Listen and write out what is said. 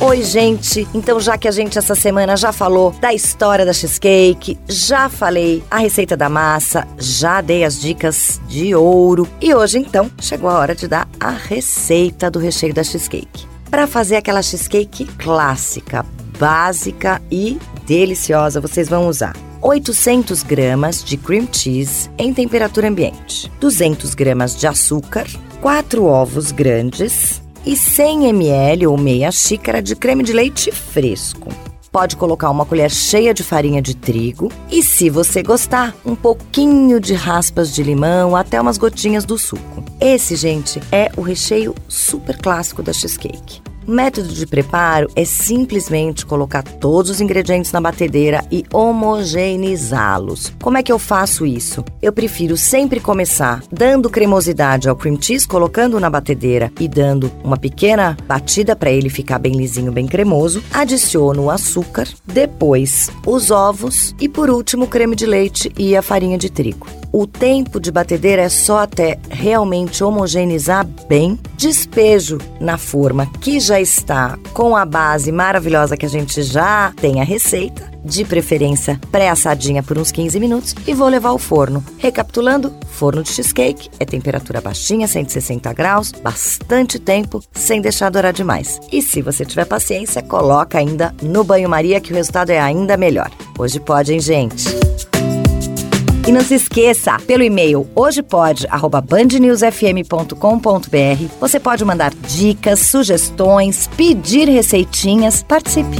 Oi, gente. Então, já que a gente essa semana já falou da história da cheesecake, já falei a receita da massa, já dei as dicas de ouro e hoje então chegou a hora de dar a receita do recheio da cheesecake. Para fazer aquela cheesecake clássica, básica e deliciosa, vocês vão usar 800 gramas de cream cheese em temperatura ambiente, 200 gramas de açúcar, 4 ovos grandes e 100 ml ou meia xícara de creme de leite fresco. Pode colocar uma colher cheia de farinha de trigo e, se você gostar, um pouquinho de raspas de limão, até umas gotinhas do suco. Esse, gente, é o recheio super clássico da cheesecake. O método de preparo é simplesmente colocar todos os ingredientes na batedeira e homogeneizá-los. Como é que eu faço isso? Eu prefiro sempre começar dando cremosidade ao cream cheese, colocando na batedeira e dando uma pequena batida para ele ficar bem lisinho, bem cremoso. Adiciono o açúcar, depois os ovos e por último o creme de leite e a farinha de trigo. O tempo de batedeira é só até realmente homogeneizar bem. Despejo na forma que já está com a base maravilhosa que a gente já tem a receita, de preferência pré-assadinha por uns 15 minutos, e vou levar ao forno. Recapitulando, forno de cheesecake é temperatura baixinha, 160 graus, bastante tempo, sem deixar dourar demais. E se você tiver paciência, coloca ainda no banho-maria que o resultado é ainda melhor. Hoje pode, hein, gente? E não se esqueça, pelo e-mail hojepod@bandnewsfm.com.br, você pode mandar dicas, sugestões, pedir receitinhas, participe.